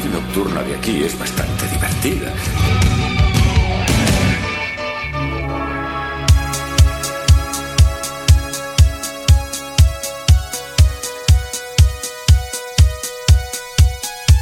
Vida nocturna de aquí es bastante divertida.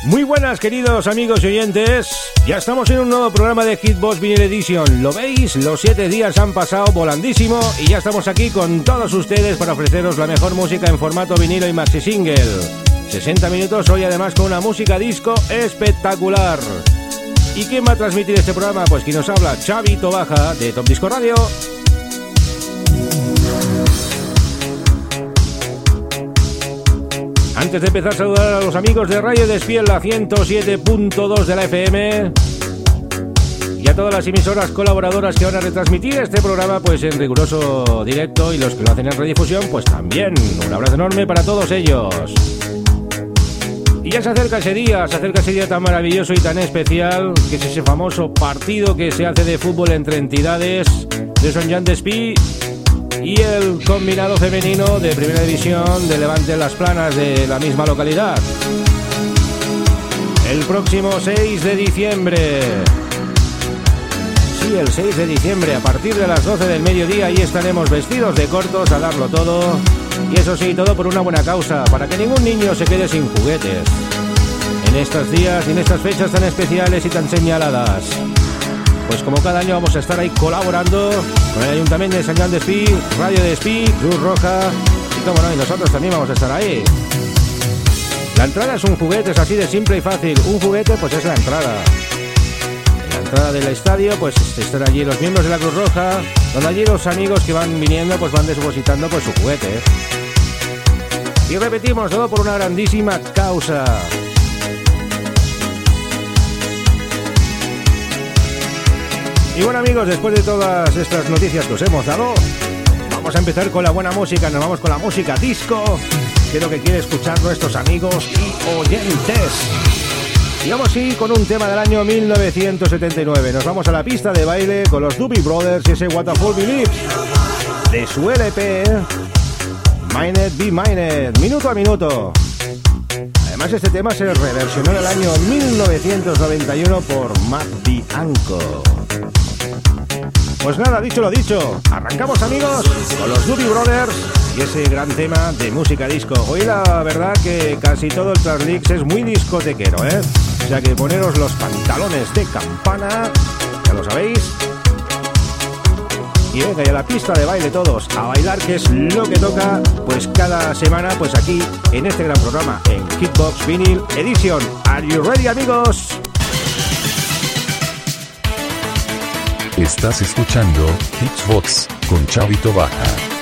Muy buenas queridos amigos y oyentes, ya estamos en un nuevo programa de Hitbox Vinyl Edition. ¿Lo veis? Los siete días han pasado volandísimo y ya estamos aquí con todos ustedes para ofreceros la mejor música en formato vinilo y maxi single. 60 minutos hoy además con una música disco espectacular. ¿Y quién va a transmitir este programa? Pues quien nos habla, Xavi Tobaja de Top Disco Radio. Antes de empezar, saludar a los amigos de Radio Despiel, la 107.2 de la FM. Y a todas las emisoras colaboradoras que van a retransmitir este programa pues en riguroso directo y los que lo hacen en redifusión pues también. Un abrazo enorme para todos ellos. Y ya se acerca ese día, se acerca ese día tan maravilloso y tan especial, que es ese famoso partido que se hace de fútbol entre entidades de Son Jean Despí y el combinado femenino de Primera División de Levante Las Planas de la misma localidad. El próximo 6 de diciembre. Sí, el 6 de diciembre, a partir de las 12 del mediodía, ahí estaremos vestidos de cortos a darlo todo. Y eso sí, todo por una buena causa, para que ningún niño se quede sin juguetes. En estos días y en estas fechas tan especiales y tan señaladas. Pues como cada año vamos a estar ahí colaborando con el Ayuntamiento de San Juan de Espí, Radio de Espí, Cruz Roja y como no, y nosotros también vamos a estar ahí. La entrada es un juguete, es así de simple y fácil. Un juguete pues es la entrada. En la entrada del estadio pues están allí los miembros de la Cruz Roja, donde allí los amigos que van viniendo pues van depositando pues su juguete. Y repetimos, todo por una grandísima causa. Y bueno amigos, después de todas estas noticias que os hemos dado, vamos a empezar con la buena música, nos vamos con la música disco, que es lo que quiere escuchar nuestros amigos y oyentes. Y vamos así con un tema del año 1979. Nos vamos a la pista de baile con los Doobie Brothers y ese What Believes de su LP Mined Be Mined, minuto a minuto. Además este tema se reversionó en el año 1991 por Matt Bianco. Pues nada, dicho lo dicho, arrancamos amigos con los Doobie Brothers y ese gran tema de música disco. Hoy la verdad que casi todo el Translix es muy discotequero, ¿eh? O sea que poneros los pantalones de campana, ya lo sabéis. Y y a la pista de baile todos, a bailar que es lo que toca, pues cada semana, pues aquí en este gran programa, en Hitbox Vinyl Edition. Are you ready amigos? Estás escuchando Hitbox con Chavito Baja.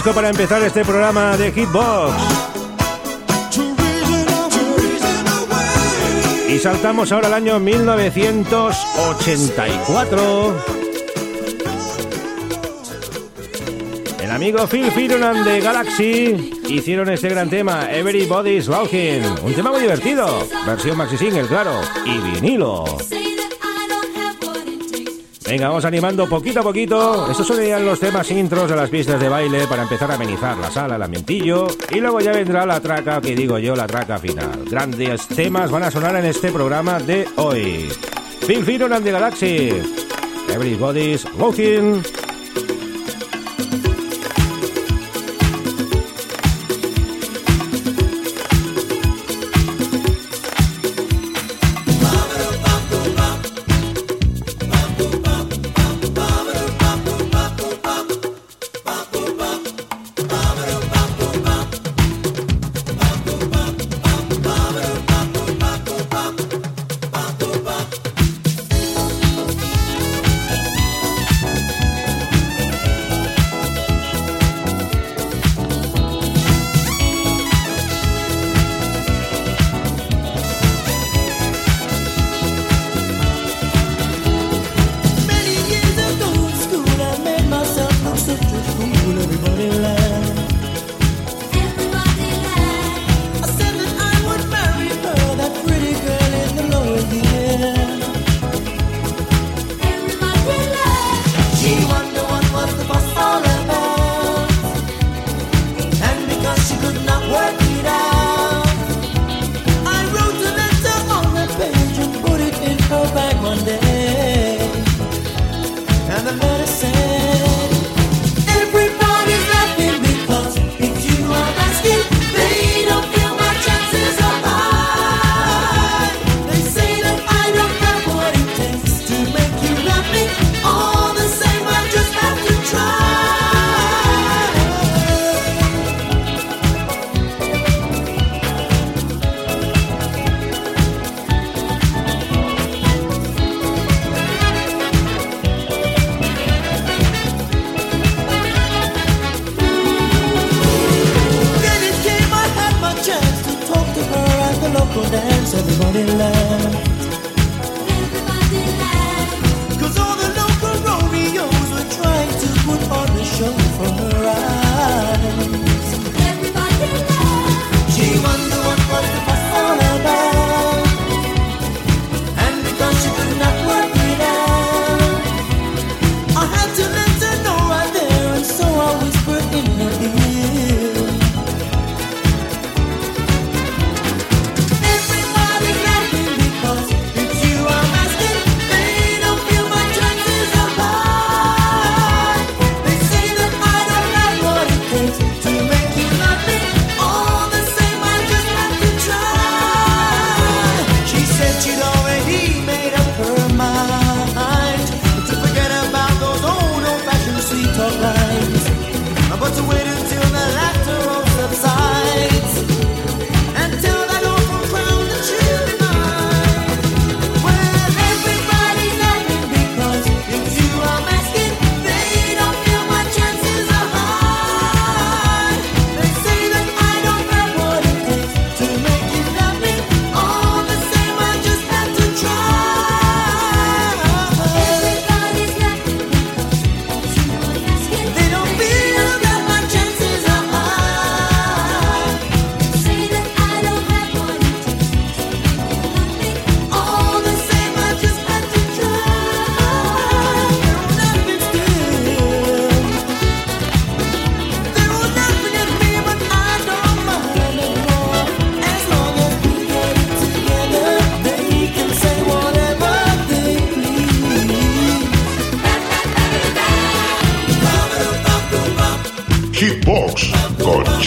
Disco para empezar este programa de Hitbox. Y saltamos ahora al año 1984. El amigo Phil Fironan de Galaxy hicieron este gran tema, Everybody's Walking. Un tema muy divertido. Versión maxi single, claro. Y vinilo. Venga, vamos animando poquito a poquito. Estos serían los temas intros de las pistas de baile para empezar a amenizar la sala, el ambientillo. Y luego ya vendrá la traca, que digo yo, la traca final. Grandes temas van a sonar en este programa de hoy. Phil Firon and the Galaxy. Everybody's walking.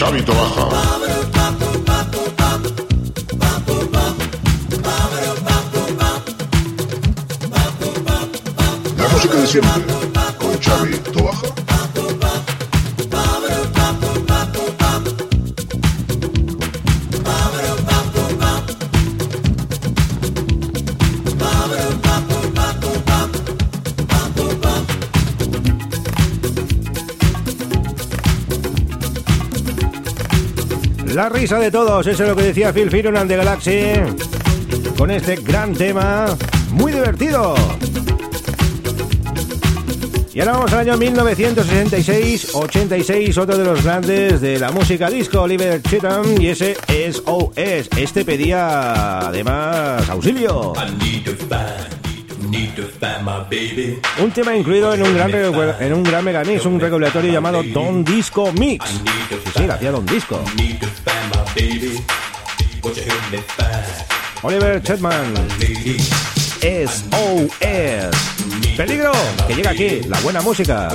Chavito Baja. La música de siempre. La risa de todos, eso es lo que decía Phil Fironan de Galaxy. Con este gran tema, muy divertido. Y ahora vamos al año 1966-86, otro de los grandes de la música disco, Oliver Cheatham, y ese es OS. Este pedía además auxilio. Un tema incluido en un gran, en un gran megamix, un regulatorio llamado Don Disco Mix. Sí, sí, hacía Don Disco. Oliver Chetman. SOS. Peligro, que llega aquí, la buena música.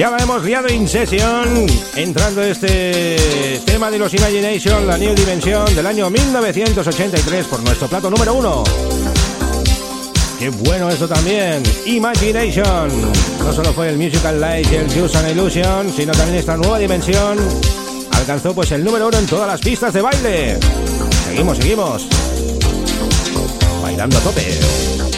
Ya la hemos liado in session, entrando este tema de los Imagination, la New Dimension del año 1983 por nuestro plato número uno. Qué bueno esto también, Imagination. No solo fue el Musical Light y el Juice and Illusion, sino también esta nueva dimensión alcanzó pues el número uno en todas las pistas de baile. Seguimos, seguimos. Bailando a tope.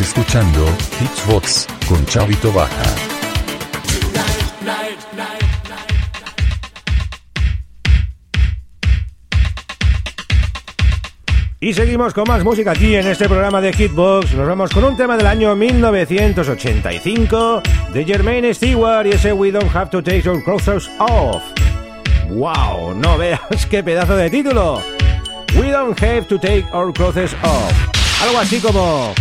Escuchando Hitsbox con Chavito Baja. Y seguimos con más música aquí en este programa de Hitbox. Nos vamos con un tema del año 1985 de Jermaine Stewart y ese We Don't Have to Take Our Clothes Off. ¡Wow! No veas qué pedazo de título. We Don't Have to Take Our Clothes Off. Algo así como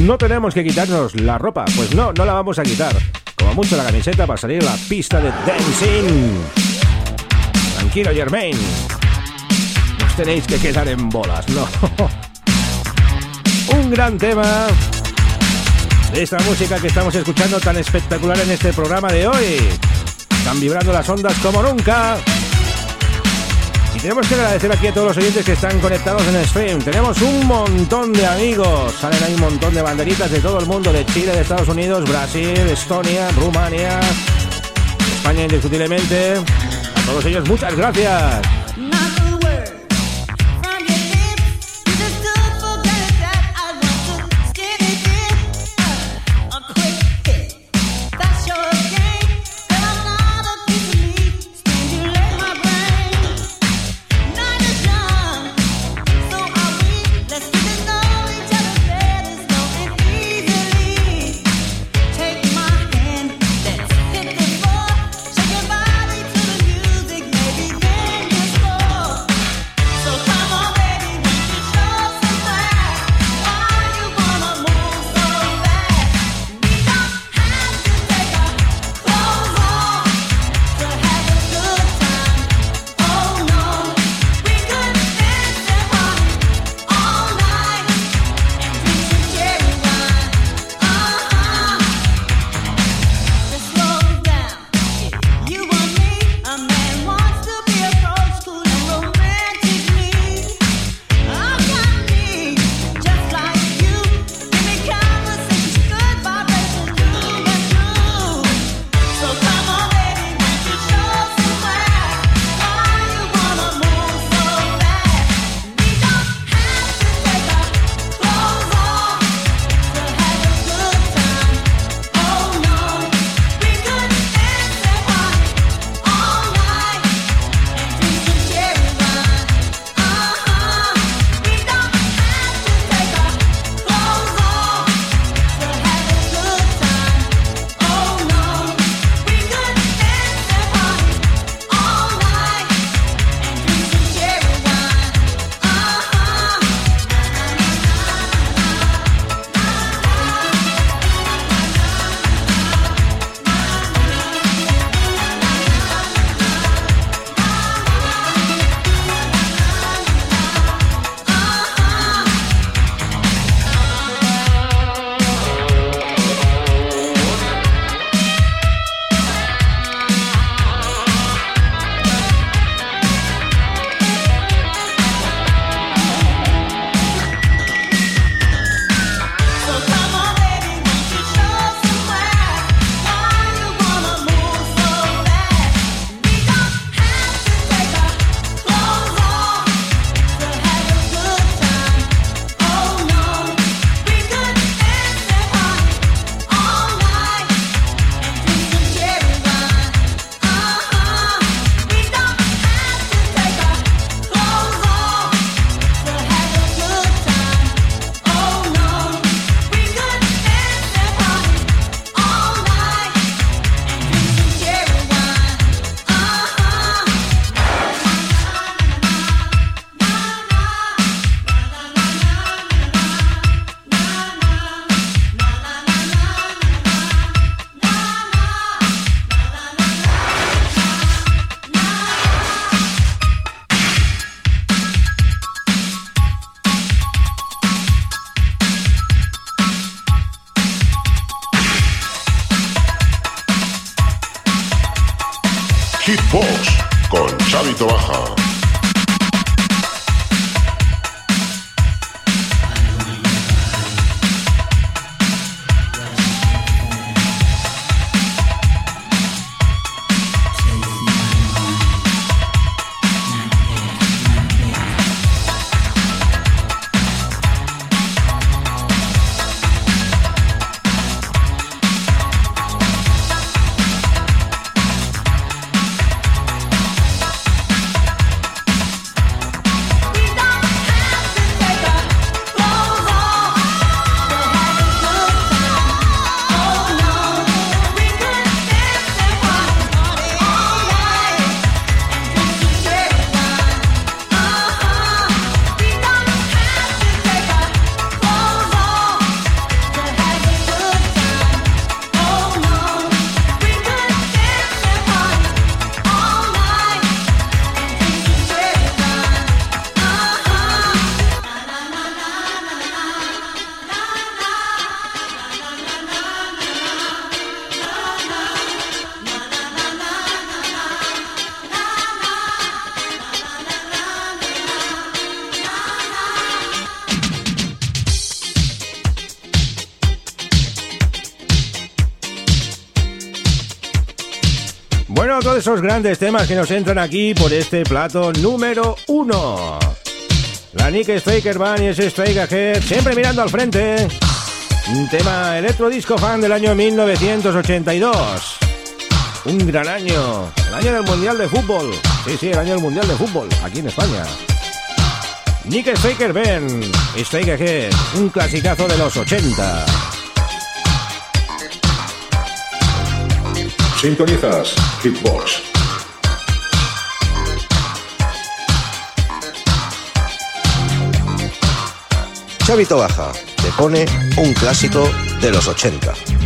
no tenemos que quitarnos la ropa. Pues no, no la vamos a quitar. Como mucho la camiseta para salir a la pista de dancing. Tranquilo, Jermaine tenéis que quedar en bolas, no. Un gran tema de esta música que estamos escuchando tan espectacular en este programa de hoy. Están vibrando las ondas como nunca. Y tenemos que agradecer aquí a todos los oyentes que están conectados en el stream. Tenemos un montón de amigos. Salen ahí un montón de banderitas de todo el mundo, de Chile, de Estados Unidos, Brasil, Estonia, Rumania, España indiscutiblemente. A todos ellos muchas gracias. Grandes temas que nos entran aquí por este plato número uno. La Nick Striker Band y ese Strike Ahead, siempre mirando al frente. Un tema electrodisco fan del año 1982. Un gran año, el año del Mundial de Fútbol. Sí, sí, el año del Mundial de Fútbol, aquí en España. Nick Striker Band, Strike Ahead, un clasicazo de los 80. Sintonizas Hitbox. Chavito Baja te pone un clásico de los 80.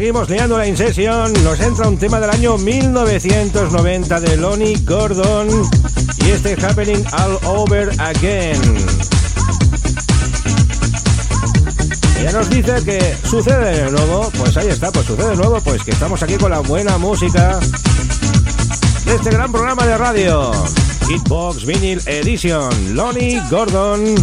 Seguimos liando la incesión. Nos entra un tema del año 1990 de Lonnie Gordon y este Happening All Over Again. Ella nos dice que sucede de nuevo, pues ahí está, pues sucede de nuevo, pues que estamos aquí con la buena música de este gran programa de radio. Hitbox Vinyl Edition, Lonnie Gordon.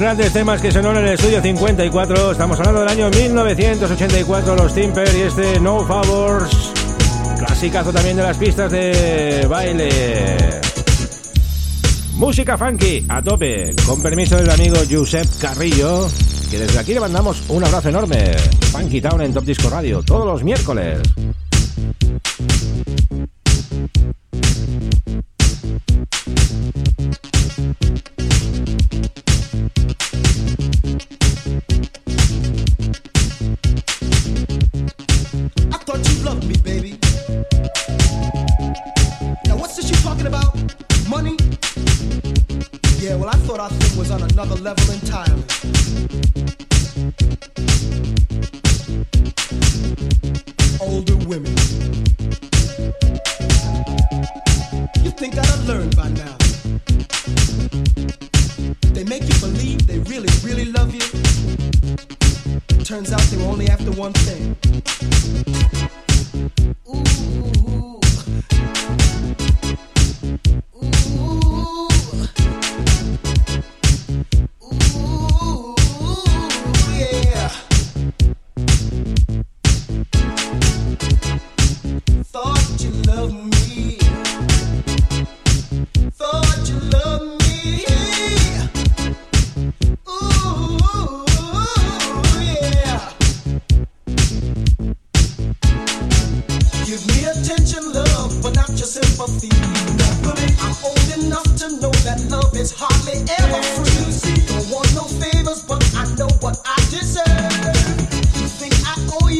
Grandes temas que sonó en el estudio 54. Estamos hablando del año 1984, los Timper y este No Favors. Clasicazo también de las pistas de baile. Música funky a tope, con permiso del amigo Josep Carrillo, que desde aquí le mandamos un abrazo enorme. Funky Town en Top Disco Radio, todos los miércoles. Oh,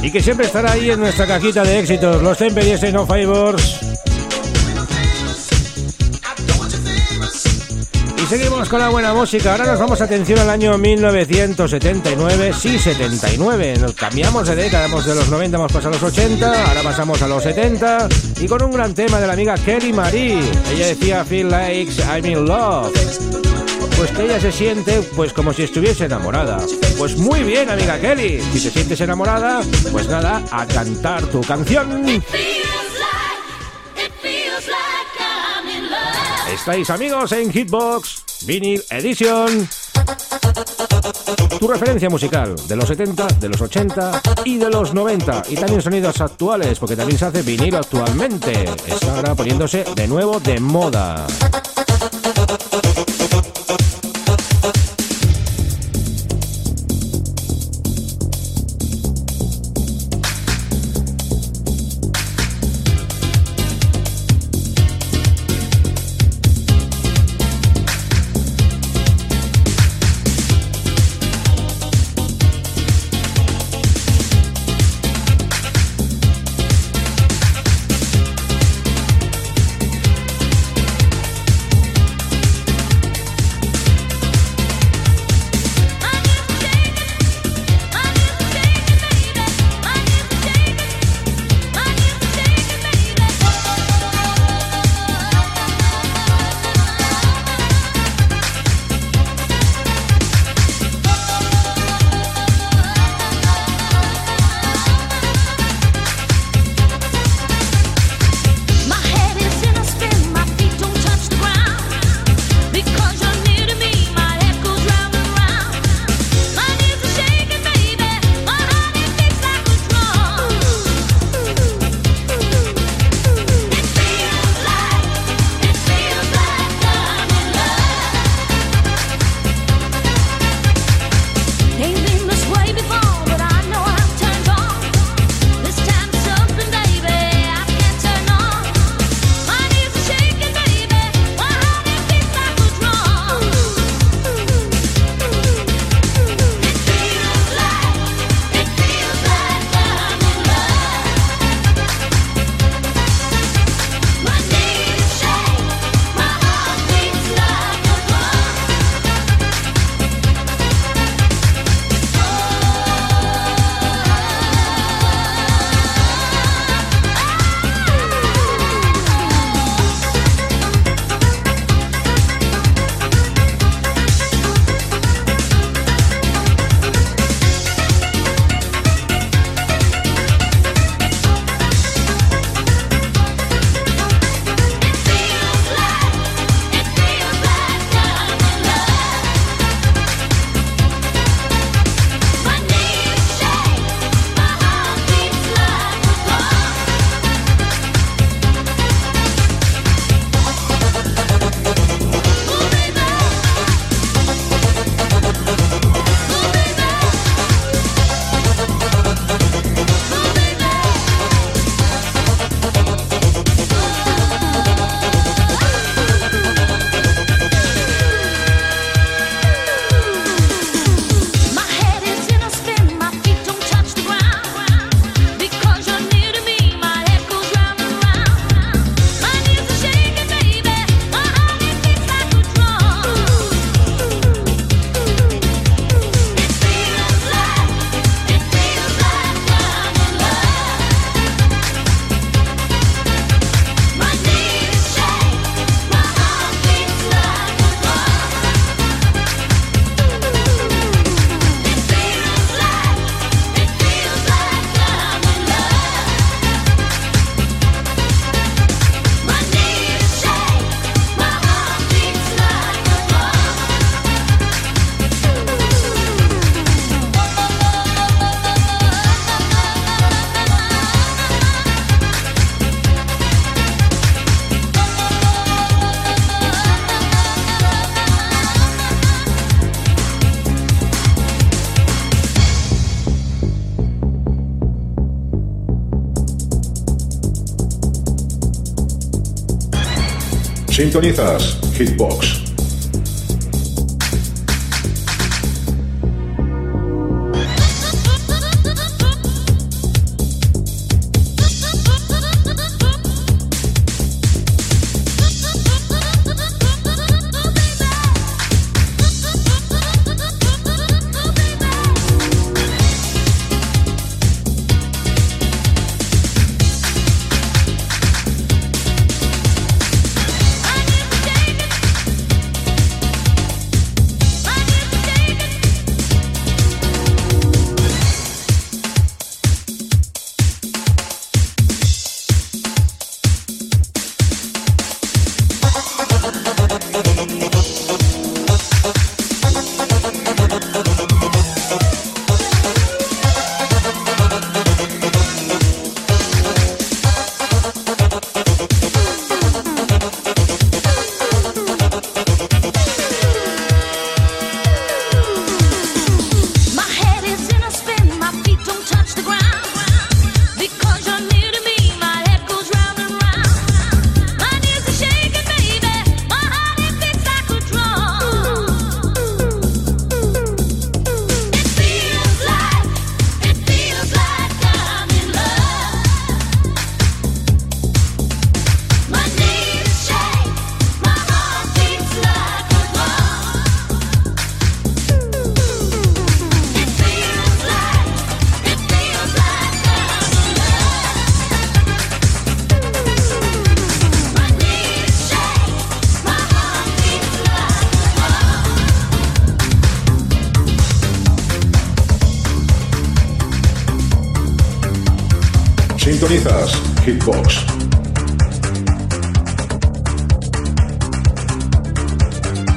Y que siempre estará ahí en nuestra cajita de éxitos, los Tempe y No Favors. Y seguimos con la buena música. Ahora nos vamos atención al año 1979. Sí, 79. Nos cambiamos de década, de los 90 hemos pasado a los 80, ahora pasamos a los 70. Y con un gran tema de la amiga Kelly Marie. Ella decía Feel like I'm in love pues que ella se siente pues como si estuviese enamorada. Pues muy bien, amiga Kelly. Si te sientes enamorada, pues nada, a cantar tu canción. Estáis amigos en Hitbox Vinyl Edition. Tu referencia musical de los 70, de los 80 y de los 90. Y también sonidos actuales, porque también se hace vinilo actualmente. Está ahora poniéndose de nuevo de moda. Sintonizas Hitbox.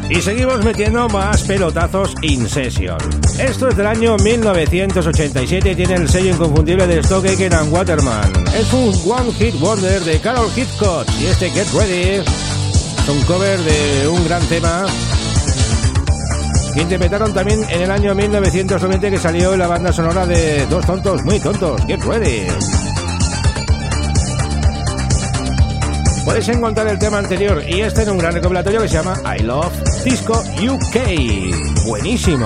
Y seguimos metiendo más pelotazos in session. Esto es del año 1987 y tiene el sello inconfundible de Stockhagen and Waterman. Es un One Hit Wonder de Carol Hitchcock y este Get Ready es un cover de un gran tema que interpretaron también en el año 1990 que salió la banda sonora de Dos Tontos Muy Tontos. Get Ready. Podéis encontrar el tema anterior y este en un gran recopilatorio que se llama I Love Disco UK. Buenísimo.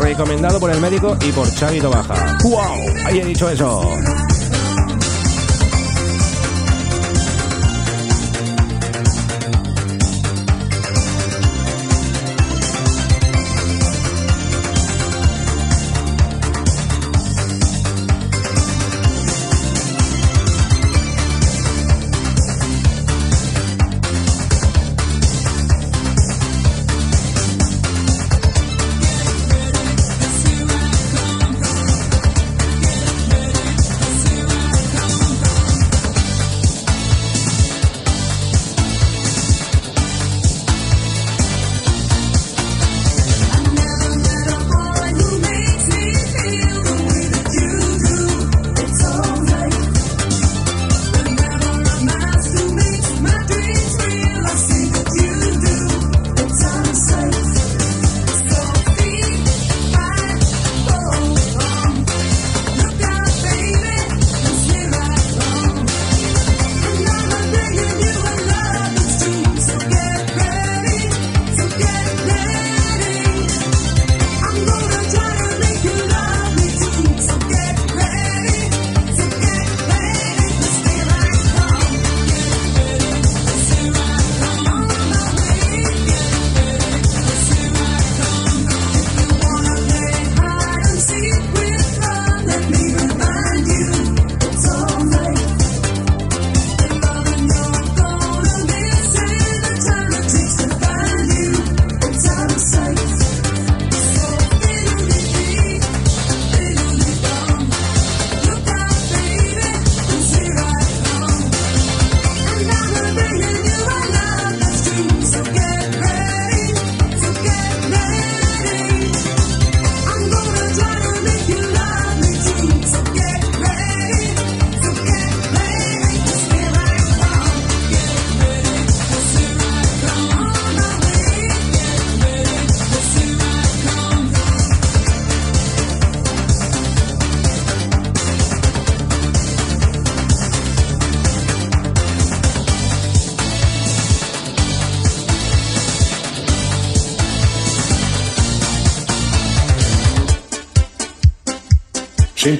Recomendado por el médico y por Xavi Baja. ¡Wow! Ahí he dicho eso.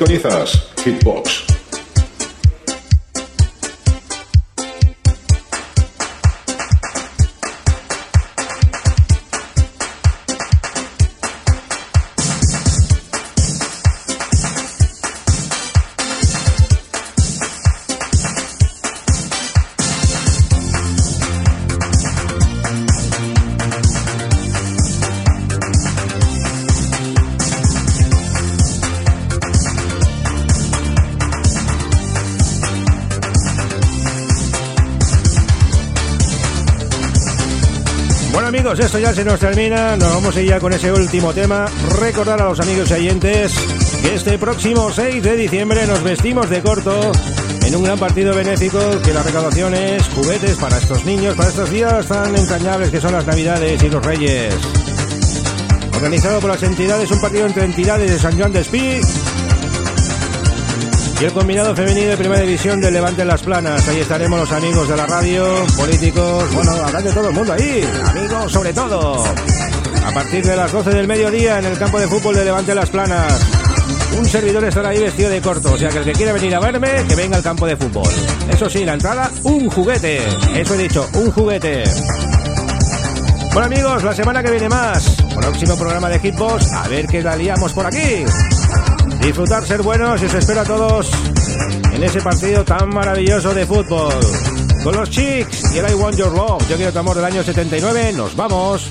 Sintonizas Hitbox. Amigos, esto ya se nos termina, nos vamos a ir ya con ese último tema. Recordar a los amigos y oyentes que este próximo 6 de diciembre nos vestimos de corto en un gran partido benéfico que la recaudación es juguetes para estos niños, para estos días tan entrañables que son las Navidades y los Reyes. Organizado por las entidades, un partido entre entidades de San Juan de Espí y el combinado femenino de primera división de Levante las Planas. Ahí estaremos los amigos de la radio, políticos, bueno, habrá de todo el mundo ahí, amigos sobre todo. A partir de las 12 del mediodía en el campo de fútbol de Levante las Planas. Un servidor estará ahí vestido de corto, o sea que el que quiera venir a verme, que venga al campo de fútbol. Eso sí, la entrada, un juguete. Eso he dicho, un juguete. Bueno amigos, la semana que viene más. Próximo programa de Hitbox, a ver qué la liamos por aquí. Disfrutar, ser buenos y os espero a todos en ese partido tan maravilloso de fútbol. Con los Chicks y el I Want Your Love. Yo quiero tu amor del año 79. Nos vamos.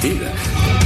divertida.